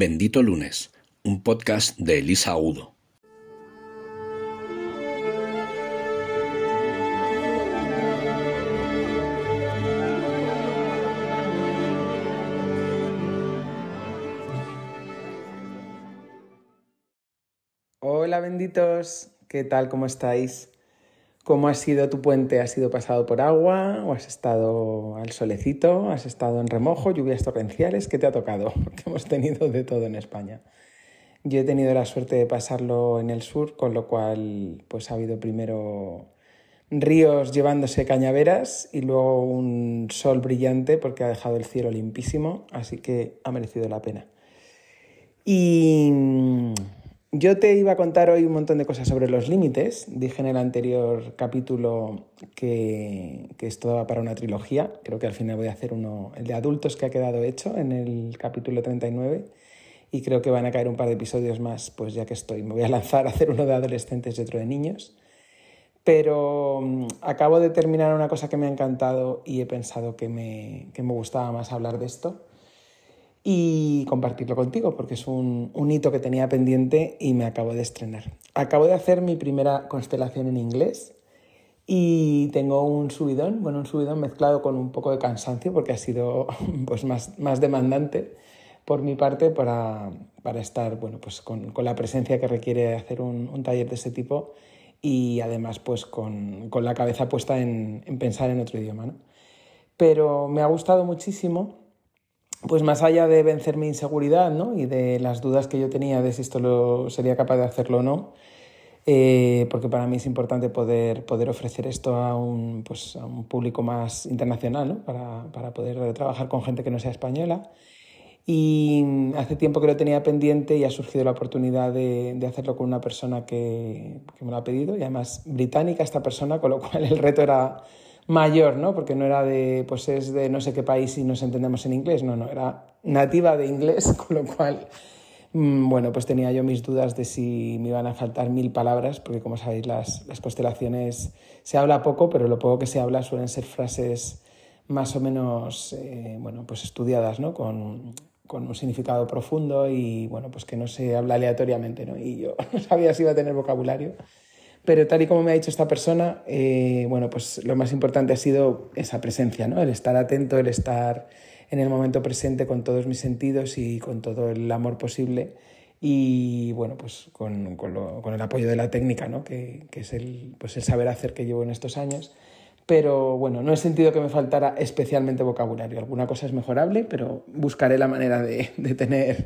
Bendito Lunes, un podcast de Elisa Udo. Hola benditos, ¿qué tal? ¿Cómo estáis? ¿Cómo ha sido tu puente? ¿Has sido pasado por agua o has estado al solecito? ¿Has estado en remojo, lluvias torrenciales? ¿Qué te ha tocado? Porque hemos tenido de todo en España. Yo he tenido la suerte de pasarlo en el sur, con lo cual pues ha habido primero ríos llevándose cañaveras y luego un sol brillante porque ha dejado el cielo limpísimo, así que ha merecido la pena. Y yo te iba a contar hoy un montón de cosas sobre los límites. Dije en el anterior capítulo que, esto daba para una trilogía. Creo que al final voy a hacer uno, el de adultos que ha quedado hecho en el capítulo 39. Y creo que van a caer un par de episodios más, pues ya que estoy. Me voy a lanzar a hacer uno de adolescentes y otro de niños. Pero mm, acabo de terminar una cosa que me ha encantado y he pensado que me, que me gustaba más hablar de esto y compartirlo contigo porque es un, hito que tenía pendiente y me acabo de estrenar. Acabo de hacer mi primera constelación en inglés y tengo un subidón, bueno, un subidón mezclado con un poco de cansancio porque ha sido pues, más, más demandante por mi parte para, para estar bueno, pues con, con, la presencia que requiere hacer un, un, taller de ese tipo y además pues con, con la cabeza puesta en, en, pensar en otro idioma. ¿no? Pero me ha gustado muchísimo pues más allá de vencer mi inseguridad ¿no? y de las dudas que yo tenía de si esto lo, sería capaz de hacerlo o no, eh, porque para mí es importante poder, poder ofrecer esto a un, pues, a un público más internacional, ¿no? para, para, poder trabajar con gente que no sea española. Y hace tiempo que lo tenía pendiente y ha surgido la oportunidad de, de hacerlo con una persona que, que me lo ha pedido, y además británica esta persona, con lo cual el reto era mayor, ¿no? Porque no era de, pues es de no sé qué país y nos entendemos en inglés, no, no, era nativa de inglés, con lo cual, mm, bueno, pues tenía yo mis dudas de si me iban a faltar mil palabras, porque como sabéis, las, las constelaciones se habla poco, pero lo poco que se habla suelen ser frases más o menos, eh, bueno, pues estudiadas, ¿no? Con, con un significado profundo y, bueno, pues que no se habla aleatoriamente, ¿no? Y yo no sabía si iba a tener vocabulario. Pero tal y como me ha dicho esta persona, eh, bueno, pues lo más importante ha sido esa presencia, ¿no? El estar atento, el estar en el momento presente con todos mis sentidos y con todo el amor posible y bueno, pues con, con, el apoyo de la técnica, ¿no? que, que es el, pues el saber hacer que llevo en estos años pero bueno, no he sentido que me faltara especialmente vocabulario. Alguna cosa es mejorable, pero buscaré la manera de, tener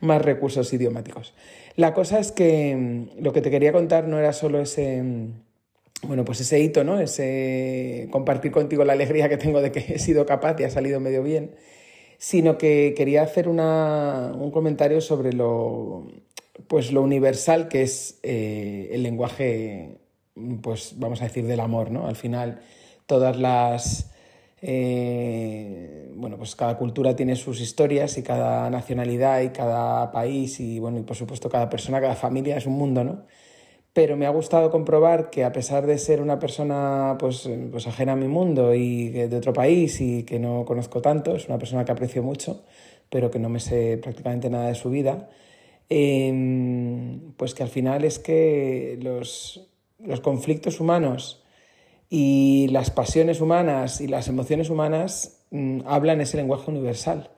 más recursos idiomáticos. La cosa es que mm, lo que te quería contar no era solo ese, mm, bueno, pues ese hito, ¿no? Ese compartir contigo la alegría que tengo de que he sido capaz y ha salido medio bien, sino que quería hacer un comentario sobre lo, pues lo universal que es eh, el lenguaje pues vamos a decir, del amor, ¿no? Al final, todas las... Eh, bueno, pues cada cultura tiene sus historias y cada nacionalidad y cada país y, bueno, y por supuesto cada persona, cada familia es un mundo, ¿no? Pero me ha gustado comprobar que a pesar de ser una persona pues, pues ajena a mi mundo y de otro país y que no conozco tanto, es una persona que aprecio mucho, pero que no me sé prácticamente nada de su vida, eh, pues que al final es que los, los conflictos humanos y las pasiones humanas y las emociones humanas mm, hablan ese lenguaje universal.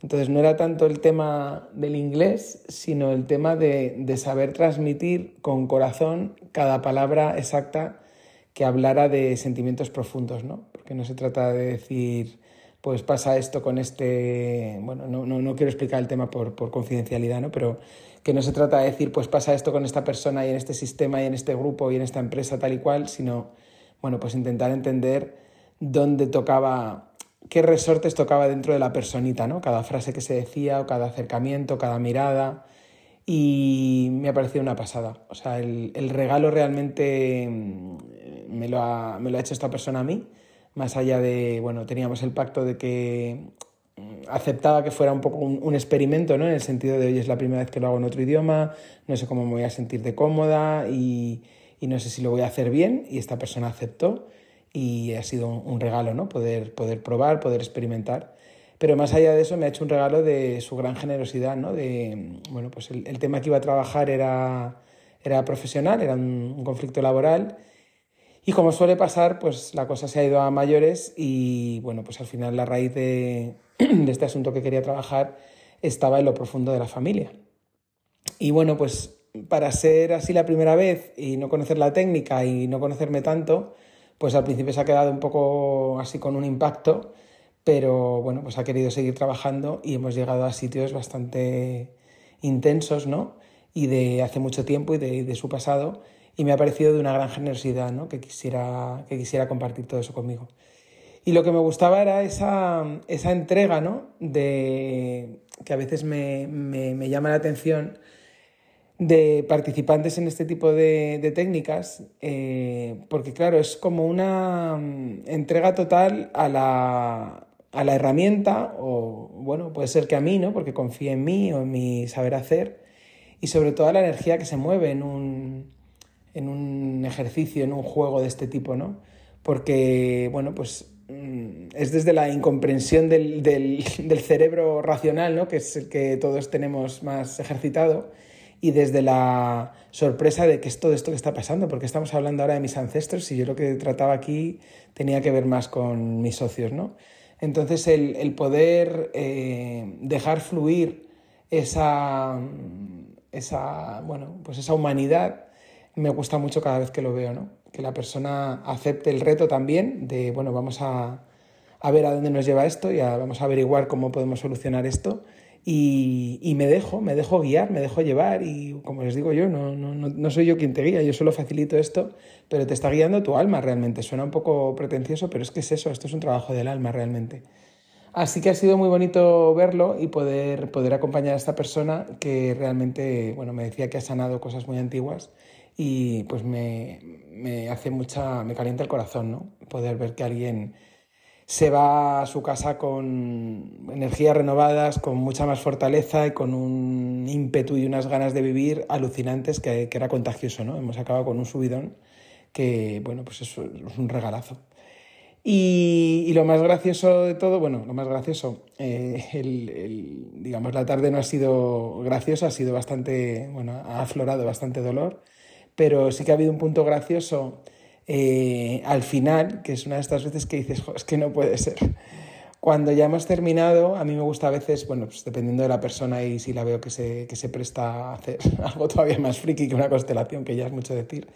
Entonces no era tanto el tema del inglés, sino el tema de, saber transmitir con corazón cada palabra exacta que hablara de sentimientos profundos, ¿no? Porque no se trata de decir, pues pasa esto con este, bueno, no, no, no quiero explicar el tema por, por confidencialidad, ¿no? Pero que no se trata de decir, pues pasa esto con esta persona y en este sistema y en este grupo y en esta empresa tal y cual, sino, bueno, pues intentar entender dónde tocaba, qué resortes tocaba dentro de la personita, ¿no? Cada frase que se decía o cada acercamiento, cada mirada. Y me ha parecido una pasada. O sea, el, el regalo realmente mm, me lo, ha, me lo ha hecho esta persona a mí, más allá de, bueno, teníamos el pacto de que aceptaba que fuera un poco un, experimento, ¿no? En el sentido de, hoy es la primera vez que lo hago en otro idioma, no sé cómo me voy a sentir de cómoda y, no sé si lo voy a hacer bien. Y esta persona aceptó y ha sido un, regalo, ¿no? Poder, poder probar, poder experimentar. Pero más allá de eso me ha hecho un regalo de su gran generosidad, ¿no? De, bueno, pues el, tema que iba a trabajar era, era profesional, era un, conflicto laboral. Y como suele pasar, pues la cosa se ha ido a mayores y bueno, pues al final la raíz de, este asunto que quería trabajar estaba en lo profundo de la familia. Y bueno, pues para ser así la primera vez y no conocer la técnica y no conocerme tanto, pues al principio se ha quedado un poco así con un impacto, pero bueno, pues ha querido seguir trabajando y hemos llegado a sitios bastante intensos, ¿no? Y de hace mucho tiempo y de, su pasado, y me ha parecido de una gran generosidad, ¿no? Que quisiera, que quisiera compartir todo eso conmigo. Y lo que me gustaba era esa, esa entrega, ¿no? De, que a veces me, me llama la atención de participantes en este tipo de, técnicas, eh, porque claro, es como una mm, entrega total a la, a la, herramienta, o bueno, puede ser que a mí, ¿no? Porque confíe en mí o en mi saber hacer, y sobre todo a la energía que se mueve en un, en un ejercicio, en un juego de este tipo, ¿no? Porque, bueno, pues mm, es desde la incomprensión del, del, cerebro racional, ¿no? Que es el que todos tenemos más ejercitado y desde la sorpresa de qué es todo esto que está pasando, porque estamos hablando ahora de mis ancestros y yo lo que trataba aquí tenía que ver más con mis socios, ¿no? Entonces el, poder eh, dejar fluir esa, esa, bueno, pues esa humanidad me gusta mucho cada vez que lo veo, ¿no? Que la persona acepte el reto también de, bueno, vamos a, a ver a dónde nos lleva esto y vamos a averiguar cómo podemos solucionar esto y, me dejo, me dejo guiar, me dejo llevar y como les digo yo, no, no, no, soy yo quien te guía, yo solo facilito esto, pero te está guiando tu alma realmente. Suena un poco pretencioso, pero es que es eso, esto es un trabajo del alma realmente. Así que ha sido muy bonito verlo y poder, poder acompañar a esta persona que realmente, bueno, me decía que ha sanado cosas muy antiguas y pues me, me hace mucha, me calienta el corazón, ¿no? Poder ver que alguien se va a su casa con energías renovadas, con mucha más fortaleza y con un ímpetu y unas ganas de vivir alucinantes que, era contagioso, ¿no? Hemos acabado con un subidón que, bueno, pues eso es un regalazo. Y, lo más gracioso de todo, bueno, lo más gracioso, eh, digamos, la tarde no ha sido graciosa, ha sido bastante, bueno, ha aflorado bastante dolor, pero sí que ha habido un punto gracioso eh, al final, que es una de estas veces que dices, es que no puede ser. Cuando ya hemos terminado, a mí me gusta a veces, bueno, pues dependiendo de la persona y si la veo que se, que se presta a hacer algo todavía más friki que una constelación, que ya es mucho decir,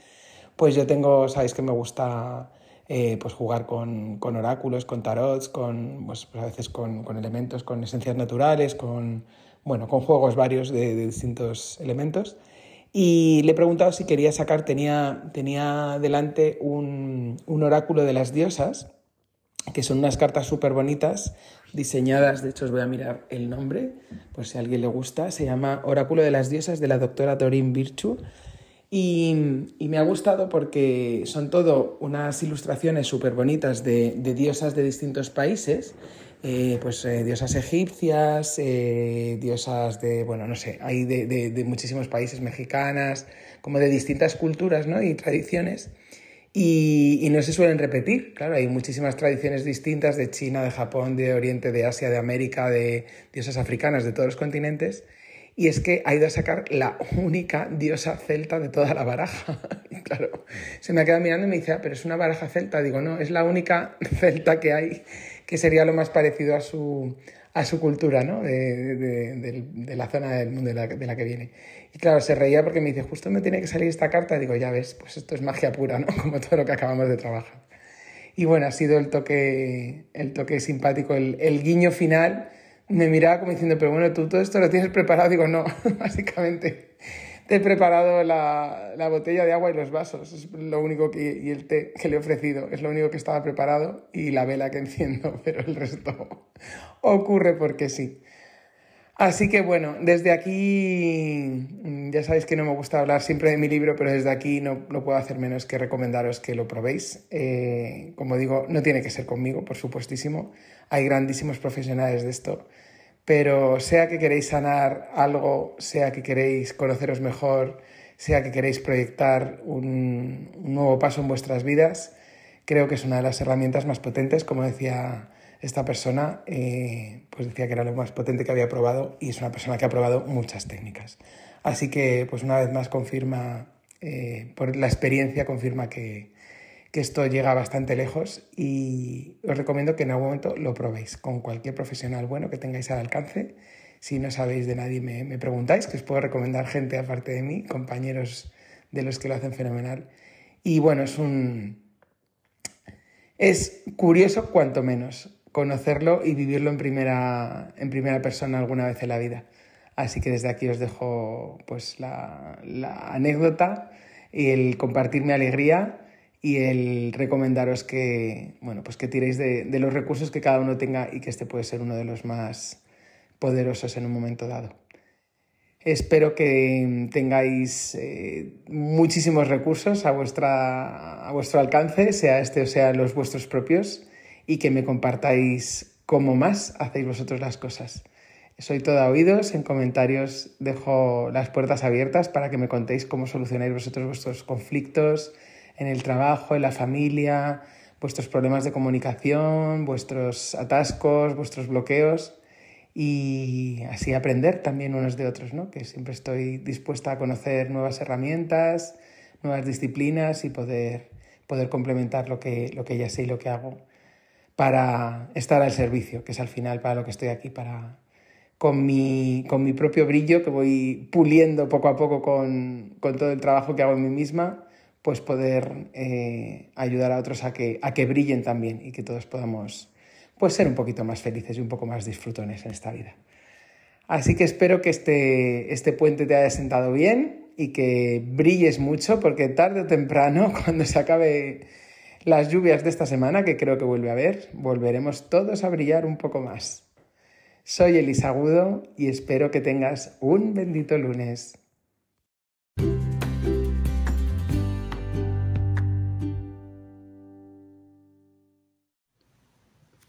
pues yo tengo, sabéis que me gusta eh, pues jugar con, con, oráculos, con tarots, con, pues, a veces con, con, elementos, con esencias naturales, con, bueno, con juegos varios de, de distintos elementos. Y le he preguntado si quería sacar, tenía, tenía delante un, un oráculo de las diosas, que son unas cartas súper bonitas, diseñadas, de hecho os voy a mirar el nombre, por si a alguien le gusta, se llama Oráculo de las Diosas de la doctora Doreen Virtue. Y, y, me ha gustado porque son todo unas ilustraciones súper bonitas de, de, diosas de distintos países eh, pues eh, diosas egipcias, eh, diosas de, bueno, no sé, hay de, muchísimos países, mexicanas, como de distintas culturas ¿no? y tradiciones. Y, y, no se suelen repetir, claro, hay muchísimas tradiciones distintas de China, de Japón, de Oriente, de Asia, de América, de diosas africanas, de todos los continentes. Y es que ha ido a sacar la única diosa celta de toda la baraja. Y claro, se me ha quedado mirando y me dice, ah, pero es una baraja celta. Digo, no, es la única celta que hay que sería lo más parecido a su, a su cultura, ¿no? De, de, de, la zona del mundo de la, de la, que viene. Y claro, se reía porque me dice, justo me tiene que salir esta carta. Digo, ya ves, pues esto es magia pura, ¿no? Como todo lo que acabamos de trabajar. Y bueno, ha sido el toque, el toque simpático, el, el guiño final. Me miraba como diciendo, pero bueno, tú todo esto lo tienes preparado. Digo, no, básicamente he preparado la, la, botella de agua y los vasos. Es lo único que, y el té que le he ofrecido. Es lo único que estaba preparado y la vela que enciendo, pero el resto ocurre porque sí. Así que bueno, desde aquí, ya sabéis que no me gusta hablar siempre de mi libro, pero desde aquí no, no puedo hacer menos que recomendaros que lo probéis. Eh, como digo, no tiene que ser conmigo, por supuestísimo. Hay grandísimos profesionales de esto pero sea que queréis sanar algo, sea que queréis conoceros mejor, sea que queréis proyectar un, nuevo paso en vuestras vidas, creo que es una de las herramientas más potentes, como decía esta persona pues decía que era lo más potente que había probado y es una persona que ha probado muchas técnicas. Así que pues una vez más confirma, eh, por la experiencia confirma que, que esto llega bastante lejos y os recomiendo que en algún momento lo probéis con cualquier profesional bueno que tengáis al alcance. Si no sabéis de nadie, me, me preguntáis, que os puedo recomendar gente aparte de mí, compañeros de los que lo hacen fenomenal. Y bueno, es un. Es curioso, cuanto menos, conocerlo y vivirlo en primera, en primera persona alguna vez en la vida. Así que desde aquí os dejo pues la, la anécdota y el compartir mi alegría y el recomendaros que, bueno, pues que tiréis de, los recursos que cada uno tenga y que este puede ser uno de los más poderosos en un momento dado. Espero que tengáis eh, muchísimos recursos a, a vuestro alcance, sea este o sea los vuestros propios, y que me compartáis cómo más hacéis vosotros las cosas. Soy toda oídos, en comentarios dejo las puertas abiertas para que me contéis cómo solucionáis vosotros vuestros conflictos en el trabajo, en la familia, vuestros problemas de comunicación, vuestros atascos, vuestros bloqueos y así aprender también unos de otros, ¿no? que siempre estoy dispuesta a conocer nuevas herramientas, nuevas disciplinas y poder, poder complementar lo que, lo que ya sé y lo que hago para estar al servicio, que es al final para lo que estoy aquí, para con mi, con mi propio brillo que voy puliendo poco a poco con, con todo el trabajo que hago en mí misma, pues poder eh, ayudar a otros a que, a que brillen también y que todos podamos pues ser un poquito más felices y un poco más disfrutones en esta vida. Así que espero que este, este puente te haya sentado bien y que brilles mucho porque tarde o temprano, cuando se acabe las lluvias de esta semana, que creo que vuelve a haber, volveremos todos a brillar un poco más. Soy Elisa Agudo y espero que tengas un bendito lunes.